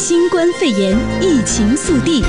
新冠肺炎疫情速递。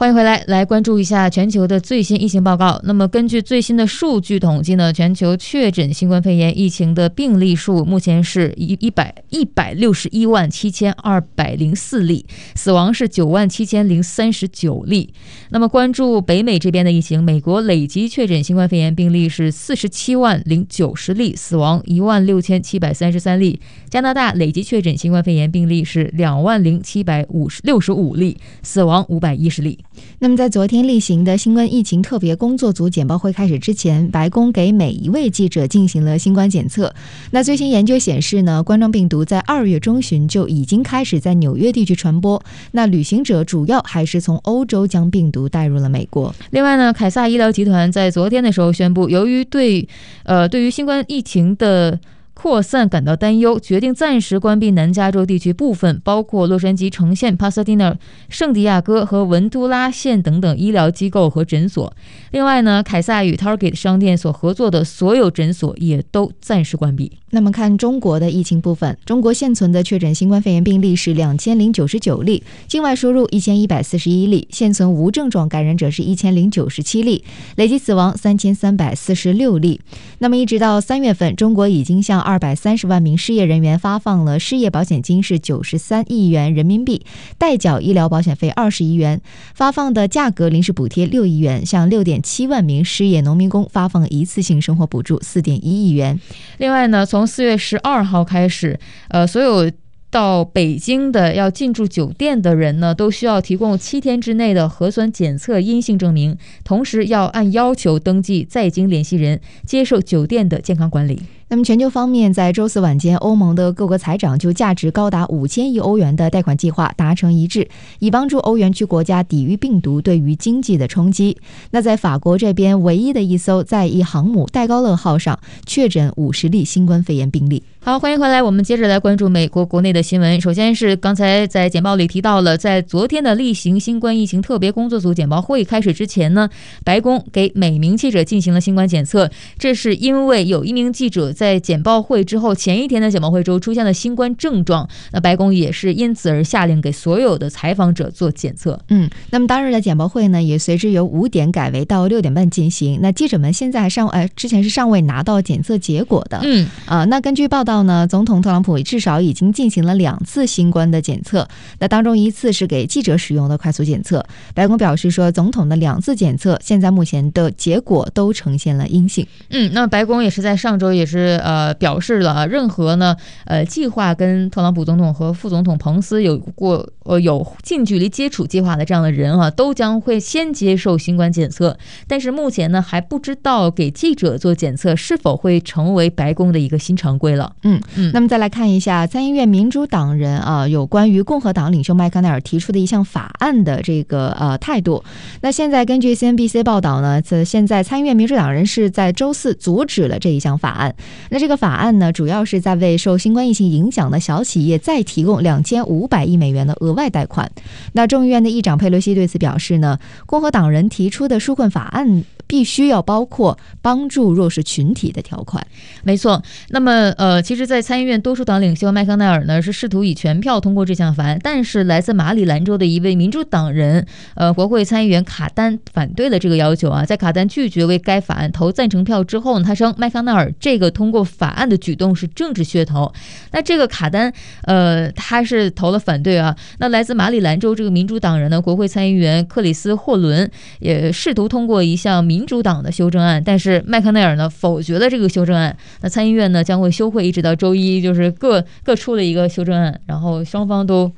欢迎回来，来关注一下全球的最新疫情报告。那么，根据最新的数据统计呢，全球确诊新冠肺炎疫情的病例数目前是一一百一百六十一万七千二百零四例，死亡是九万七千零三十九例。那么，关注北美这边的疫情，美国累计确诊新冠肺炎病例是四十七万零九十例，死亡一万六千七百三十三例。加拿大累计确诊新冠肺炎病例是两万零七百五十六十五例，死亡五百一十例。那么，在昨天例行的新冠疫情特别工作组简报会开始之前，白宫给每一位记者进行了新冠检测。那最新研究显示呢，冠状病毒在二月中旬就已经开始在纽约地区传播。那旅行者主要还是从欧洲将病毒带入了美国。另外呢，凯撒医疗集团在昨天的时候宣布，由于对呃对于新冠疫情的扩散感到担忧，决定暂时关闭南加州地区部分，包括洛杉矶城县、帕萨蒂纳、圣地亚哥和文都拉县等等医疗机构和诊所。另外呢，凯撒与 Target 商店所合作的所有诊所也都暂时关闭。那么看中国的疫情部分，中国现存的确诊新冠肺炎病例是两千零九十九例，境外输入一千一百四十一例，现存无症状感染者是一千零九十七例，累计死亡三千三百四十六例。那么一直到三月份，中国已经向二百三十万名失业人员发放了失业保险金是九十三亿元人民币，代缴医疗保险费二十亿元，发放的价格临时补贴六亿元，向六点七万名失业农民工发放一次性生活补助四点一亿元。另外呢，从四月十二号开始，呃，所有到北京的要进驻酒店的人呢，都需要提供七天之内的核酸检测阴性证明，同时要按要求登记在京联系人，接受酒店的健康管理。那么，全球方面，在周四晚间，欧盟的各国财长就价值高达五千亿欧元的贷款计划达成一致，以帮助欧元区国家抵御病毒对于经济的冲击。那在法国这边，唯一的一艘在役航母戴高乐号上确诊五十例新冠肺炎病例。好，欢迎回来，我们接着来关注美国国内的新闻。首先是刚才在简报里提到了，在昨天的例行新冠疫情特别工作组简报会开始之前呢，白宫给每名记者进行了新冠检测，这是因为有一名记者。在简报会之后，前一天的简报会中出现了新冠症状，那白宫也是因此而下令给所有的采访者做检测。嗯，那么当日的简报会呢，也随之由五点改为到六点半进行。那记者们现在还尚呃，之前是尚未拿到检测结果的。嗯啊、呃，那根据报道呢，总统特朗普至少已经进行了两次新冠的检测，那当中一次是给记者使用的快速检测。白宫表示说，总统的两次检测现在目前的结果都呈现了阴性。嗯，那白宫也是在上周也是。呃，表示了任何呢，呃，计划跟特朗普总统和副总统彭斯有过呃有近距离接触计划的这样的人啊，都将会先接受新冠检测。但是目前呢，还不知道给记者做检测是否会成为白宫的一个新常规了。嗯嗯。那么再来看一下参议院民主党人啊，有关于共和党领袖麦康奈尔提出的一项法案的这个呃态度。那现在根据 CNBC 报道呢，这现在参议院民主党人是在周四阻止了这一项法案。那这个法案呢，主要是在为受新冠疫情影响的小企业再提供两千五百亿美元的额外贷款。那众议院的议长佩洛西对此表示呢，共和党人提出的纾困法案必须要包括帮助弱势群体的条款。没错。那么，呃，其实，在参议院多数党领袖麦康奈尔呢，是试图以全票通过这项法案，但是来自马里兰州的一位民主党人，呃，国会参议员卡丹反对了这个要求啊。在卡丹拒绝为该法案投赞成票之后呢，他称麦康奈尔这个通通过法案的举动是政治噱头。那这个卡丹，呃，他是投了反对啊。那来自马里兰州这个民主党人呢，国会参议员克里斯霍伦也试图通过一项民主党的修正案，但是麦康奈尔呢否决了这个修正案。那参议院呢将会休会一直到周一，就是各各出了一个修正案，然后双方都。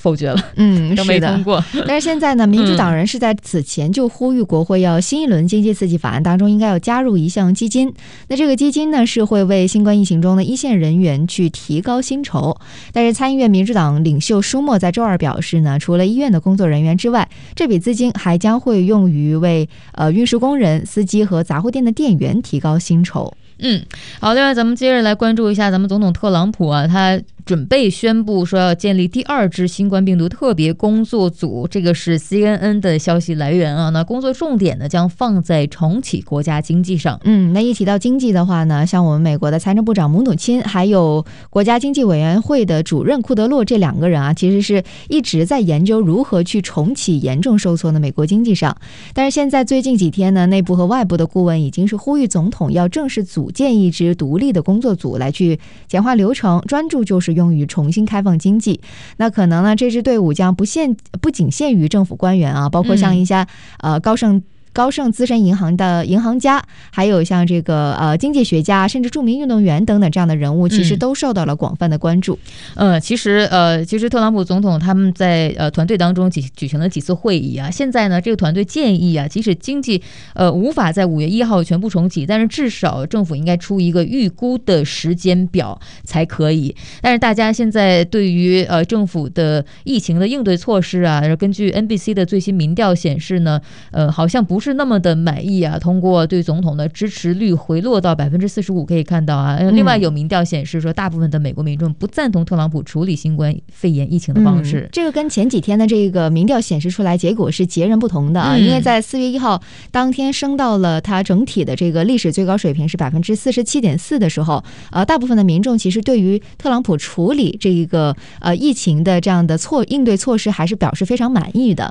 否决了，嗯，都没通过。但是现在呢，民主党人是在此前就呼吁国会要新一轮经济刺激法案当中应该要加入一项基金。那这个基金呢，是会为新冠疫情中的一线人员去提高薪酬。但是参议院民主党领袖舒默在周二表示呢，除了医院的工作人员之外，这笔资金还将会用于为呃运输工人、司机和杂货店的店员提高薪酬。嗯，好，另外咱们接着来关注一下咱们总统特朗普啊，他准备宣布说要建立第二支新冠病毒特别工作组，这个是 CNN 的消息来源啊。那工作重点呢将放在重启国家经济上。嗯，那一提到经济的话呢，像我们美国的财政部长姆努钦，还有国家经济委员会的主任库德洛这两个人啊，其实是一直在研究如何去重启严重受挫的美国经济上。但是现在最近几天呢，内部和外部的顾问已经是呼吁总统要正式组建一支独立的工作组来去简化流程，专注就是用于重新开放经济。那可能呢，这支队伍将不限不仅限于政府官员啊，包括像一些呃高盛。高盛资深银行的银行家，还有像这个呃经济学家，甚至著名运动员等等这样的人物，其实都受到了广泛的关注。嗯，呃、其实呃，其实特朗普总统他们在呃团队当中举举行了几次会议啊。现在呢，这个团队建议啊，即使经济呃无法在五月一号全部重启，但是至少政府应该出一个预估的时间表才可以。但是大家现在对于呃政府的疫情的应对措施啊，根据 NBC 的最新民调显示呢，呃，好像不。不是那么的满意啊！通过对总统的支持率回落到百分之四十五，可以看到啊。另外有民调显示说，大部分的美国民众不赞同特朗普处理新冠肺炎疫情的方式。嗯、这个跟前几天的这个民调显示出来结果是截然不同的啊！因为在四月一号当天升到了它整体的这个历史最高水平是百分之四十七点四的时候，呃，大部分的民众其实对于特朗普处理这一个呃疫情的这样的措应对措施还是表示非常满意的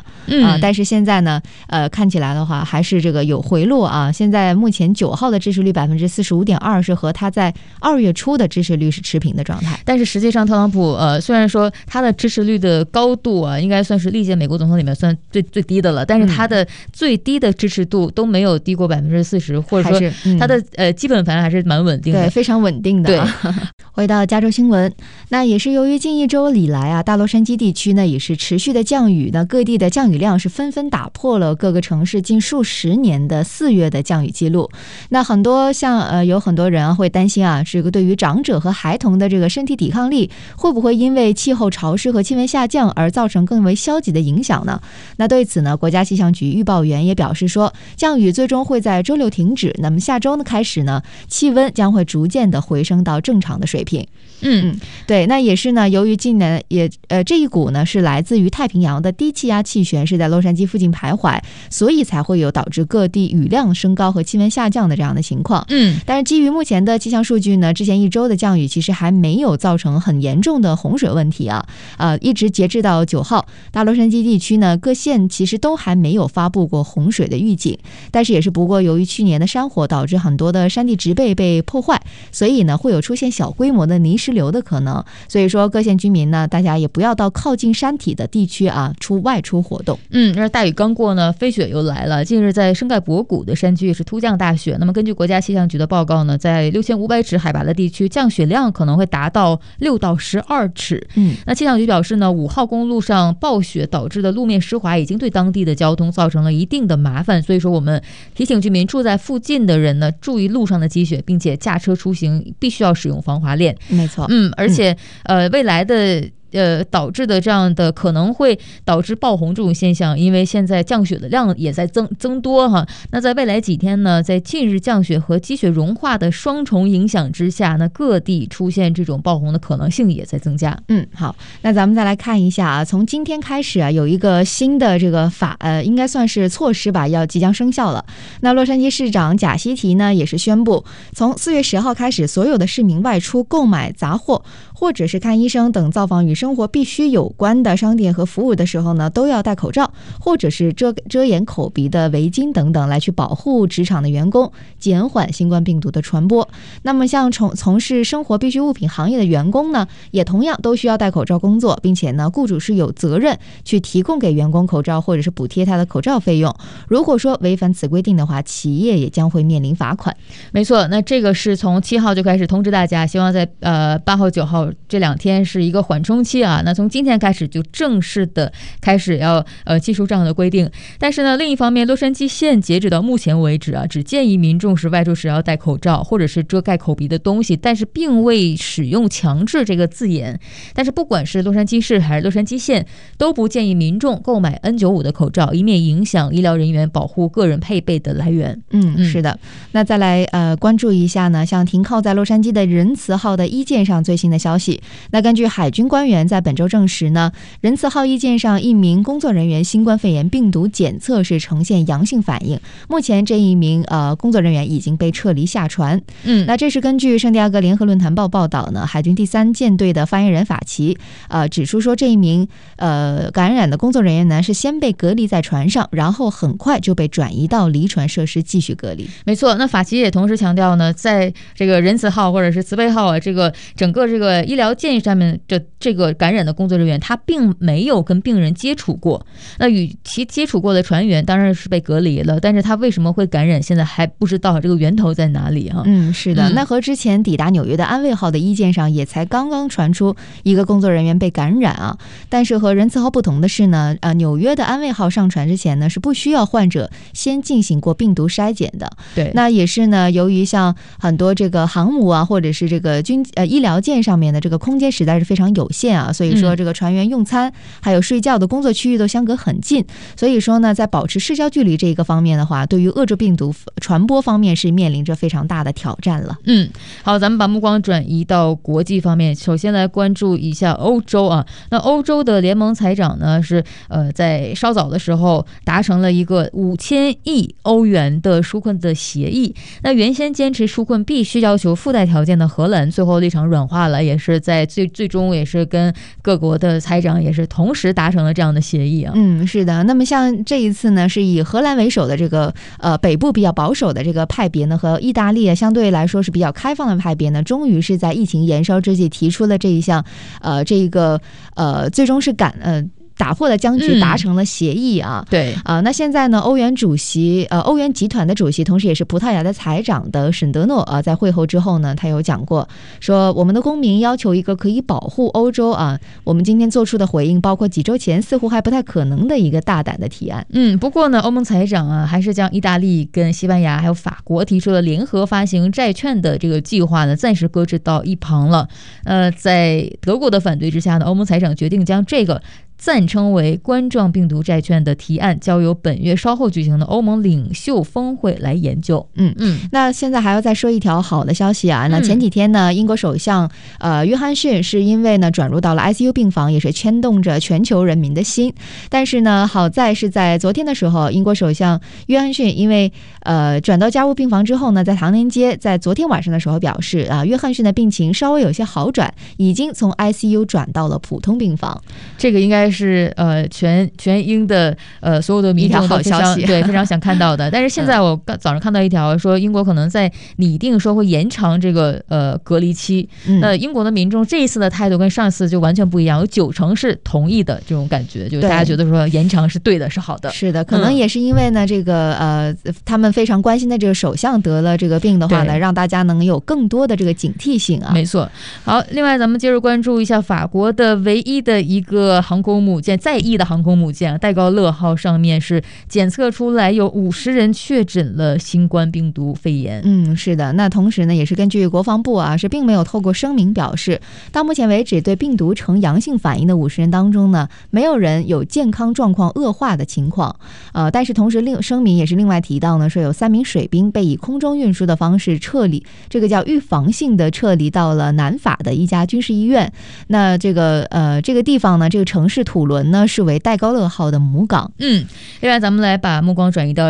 啊。但是现在呢，呃，看起来的话。还是这个有回落啊！现在目前九号的支持率百分之四十五点二，是和他在二月初的支持率是持平的状态。但是实际上，特朗普呃，虽然说他的支持率的高度啊，应该算是历届美国总统里面算最最低的了，但是他的最低的支持度都没有低过百分之四十，或者说他的呃基本盘还是蛮稳定的，对，非常稳定的。对，回到加州新闻，那也是由于近一周以来啊，大洛杉矶地区呢也是持续的降雨，那各地的降雨量是纷纷打破了各个城市近数十年的四月的降雨记录，那很多像呃有很多人会担心啊，这个对于长者和孩童的这个身体抵抗力会不会因为气候潮湿和气温下降而造成更为消极的影响呢？那对此呢，国家气象局预报员也表示说，降雨最终会在周六停止，那么下周呢开始呢，气温将会逐渐的回升到正常的水平。嗯，对，那也是呢，由于近年也呃这一股呢是来自于太平洋的低气压气旋是在洛杉矶附近徘徊，所以才会有导致。各地雨量升高和气温下降的这样的情况，嗯，但是基于目前的气象数据呢，之前一周的降雨其实还没有造成很严重的洪水问题啊，呃，一直截至到九号，大洛杉矶地区呢各县其实都还没有发布过洪水的预警，但是也是不过由于去年的山火导致很多的山地植被被破坏，所以呢会有出现小规模的泥石流的可能，所以说各县居民呢大家也不要到靠近山体的地区啊出外出活动。嗯，那大雨刚过呢，飞雪又来了，近日在。深盖博古的山区也是突降大雪。那么根据国家气象局的报告呢，在六千五百尺海拔的地区，降雪量可能会达到六到十二尺。嗯，那气象局表示呢，五号公路上暴雪导致的路面湿滑已经对当地的交通造成了一定的麻烦。所以说，我们提醒居民住在附近的人呢，注意路上的积雪，并且驾车出行必须要使用防滑链。没错，嗯，而且呃，未来的。呃，导致的这样的可能会导致爆红这种现象，因为现在降雪的量也在增增多哈。那在未来几天呢，在近日降雪和积雪融化的双重影响之下，那各地出现这种爆红的可能性也在增加。嗯，好，那咱们再来看一下啊，从今天开始啊，有一个新的这个法呃，应该算是措施吧，要即将生效了。那洛杉矶市长贾西提呢，也是宣布，从四月十号开始，所有的市民外出购买杂货或者是看医生等造访与生活必须有关的商店和服务的时候呢，都要戴口罩，或者是遮遮掩口鼻的围巾等等，来去保护职场的员工，减缓新冠病毒的传播。那么，像从从事生活必需物品行业的员工呢，也同样都需要戴口罩工作，并且呢，雇主是有责任去提供给员工口罩，或者是补贴他的口罩费用。如果说违反此规定的话，企业也将会面临罚款。没错，那这个是从七号就开始通知大家，希望在呃八号九号这两天是一个缓冲期。期啊，那从今天开始就正式的开始要呃祭出这样的规定。但是呢，另一方面，洛杉矶县截止到目前为止啊，只建议民众是外出时要戴口罩或者是遮盖口鼻的东西，但是并未使用强制这个字眼。但是不管是洛杉矶市还是洛杉矶县，都不建议民众购买 N95 的口罩，以免影响医疗人员保护个人配备的来源。嗯，是的。那再来呃关注一下呢，像停靠在洛杉矶的仁慈号的一舰上最新的消息。那根据海军官员在本周证实呢，仁慈号一舰上一名工作人员新冠肺炎病毒检测是呈现阳性反应，目前这一名呃工作人员已经被撤离下船。嗯，那这是根据圣地亚哥联合论坛报报道呢，海军第三舰队的发言人法奇呃指出说，这一名呃感染的工作人员呢是先被隔离在船上，然后很快就被转移到离船设施继续隔离。没错，那法奇也同时强调呢，在这个仁慈号或者是慈悲号啊，这个整个这个医疗建议上面的这个感染的工作人员，他并没有跟病人接触过。那与其接触过的船员当然是被隔离了，但是他为什么会感染，现在还不知道这个源头在哪里哈。嗯，是的。嗯、那和之前抵达纽约的安慰号的一舰上，也才刚刚传出一个工作人员被感染啊。但是和仁慈号不同的是呢，呃，纽约的安慰号上船之前呢，是不需要患者先进行过病毒筛检的。对，那也是呢，由于像很多这个航母啊，或者是这个军呃医疗舰上面的这个空间实在是非常有限啊，所以说这个船员用餐还有睡觉的工作区域都相隔很近，所以说呢，在保持社交距离这一个方面的话，对于遏制病毒传播方面是面临着非常大的挑战了。嗯，好，咱们把目光转移到国际方面，首先来关注一下欧洲啊。那欧洲的联盟财长呢是呃在稍早的时候达成了一个五千亿欧元的纾困的协议。那原先坚持纾困必须要求附带条件的荷兰，最后立场软化了，也是在最最终也是跟各国的财长也是同时达成了这样的协议啊。嗯，是的。那么像这一次呢，是以荷兰为首的这个呃北部比较保守的这个派别呢，和意大利啊相对来说是比较开放的派别呢，终于是在疫情延烧之际提出了这一项呃这一个呃最终是赶呃。打破了僵局，达成了协议啊！嗯、对啊，那现在呢？欧元主席呃，欧元集团的主席，同时也是葡萄牙的财长的沈德诺啊，在会后之后呢，他有讲过说，我们的公民要求一个可以保护欧洲啊。我们今天做出的回应，包括几周前似乎还不太可能的一个大胆的提案。嗯，不过呢，欧盟财长啊，还是将意大利跟西班牙还有法国提出了联合发行债券的这个计划呢，暂时搁置到一旁了。呃，在德国的反对之下呢，欧盟财长决定将这个。暂称为冠状病毒债券的提案，交由本月稍后举行的欧盟领袖峰会来研究。嗯嗯，那现在还要再说一条好的消息啊！那前几天呢，英国首相呃约翰逊是因为呢转入到了 ICU 病房，也是牵动着全球人民的心。但是呢，好在是在昨天的时候，英国首相约翰逊因为呃转到加护病房之后呢，在唐宁街在昨天晚上的时候表示啊，约翰逊的病情稍微有些好转，已经从 ICU 转到了普通病房。这个应该。是呃，全全英的呃所有的民众好消息，对，非常想看到的。但是现在我刚早上看到一条说，英国可能在拟定说会延长这个呃隔离期。那英国的民众这一次的态度跟上次就完全不一样，有九成是同意的这种感觉，就大家觉得说延长是对的，是好的。是的，可能也是因为呢，这个呃，他们非常关心的这个首相得了这个病的话呢，让大家能有更多的这个警惕性啊。没错。好，另外咱们接着关注一下法国的唯一的一个航空。母舰在役的航空母舰戴高乐号上面是检测出来有五十人确诊了新冠病毒肺炎。嗯，是的。那同时呢，也是根据国防部啊，是并没有透过声明表示，到目前为止对病毒呈阳性反应的五十人当中呢，没有人有健康状况恶化的情况。呃，但是同时另声明也是另外提到呢，说有三名水兵被以空中运输的方式撤离，这个叫预防性的撤离到了南法的一家军事医院。那这个呃这个地方呢，这个城市。土伦呢是为戴高乐号的母港。嗯，另外咱们来把目光转移到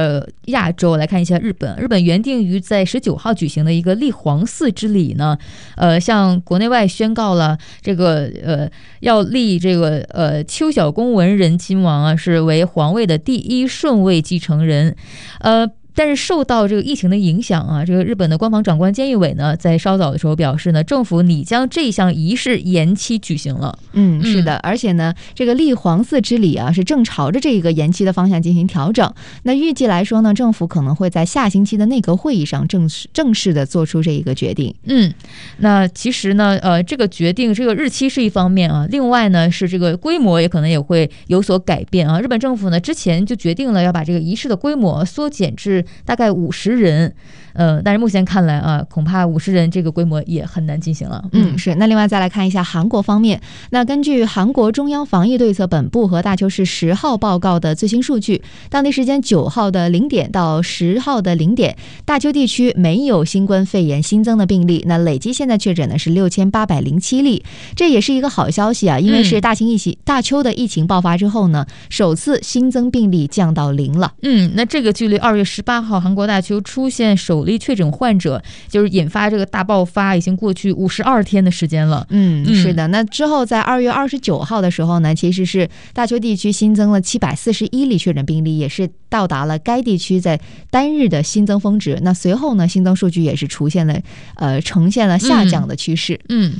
亚洲，来看一下日本。日本原定于在十九号举行的一个立皇嗣之礼呢，呃，向国内外宣告了这个呃要立这个呃秋篠宫文仁亲王啊是为皇位的第一顺位继承人，呃。但是受到这个疫情的影响啊，这个日本的官方长官菅义伟呢，在稍早的时候表示呢，政府拟将这项仪式延期举行了。嗯，是的，而且呢，这个立皇嗣之礼啊，是正朝着这个延期的方向进行调整。那预计来说呢，政府可能会在下星期的内阁会议上正式正式的做出这一个决定。嗯，那其实呢，呃，这个决定这个日期是一方面啊，另外呢是这个规模也可能也会有所改变啊。日本政府呢之前就决定了要把这个仪式的规模缩减至。大概五十人。呃，但是目前看来啊，恐怕五十人这个规模也很难进行了。嗯，是。那另外再来看一下韩国方面，那根据韩国中央防疫对策本部和大邱市十号报告的最新数据，当地时间九号的零点到十号的零点，大邱地区没有新冠肺炎新增的病例。那累计现在确诊呢是六千八百零七例，这也是一个好消息啊，因为是大邱疫情、嗯、大邱的疫情爆发之后呢，首次新增病例降到零了。嗯，那这个距离二月十八号韩国大邱出现首。确诊患者就是引发这个大爆发，已经过去五十二天的时间了。嗯，是的。那之后在二月二十九号的时候呢，其实是大邱地区新增了七百四十一例确诊病例，也是到达了该地区在单日的新增峰值。那随后呢，新增数据也是出现了呃呈现了下降的趋势。嗯。嗯，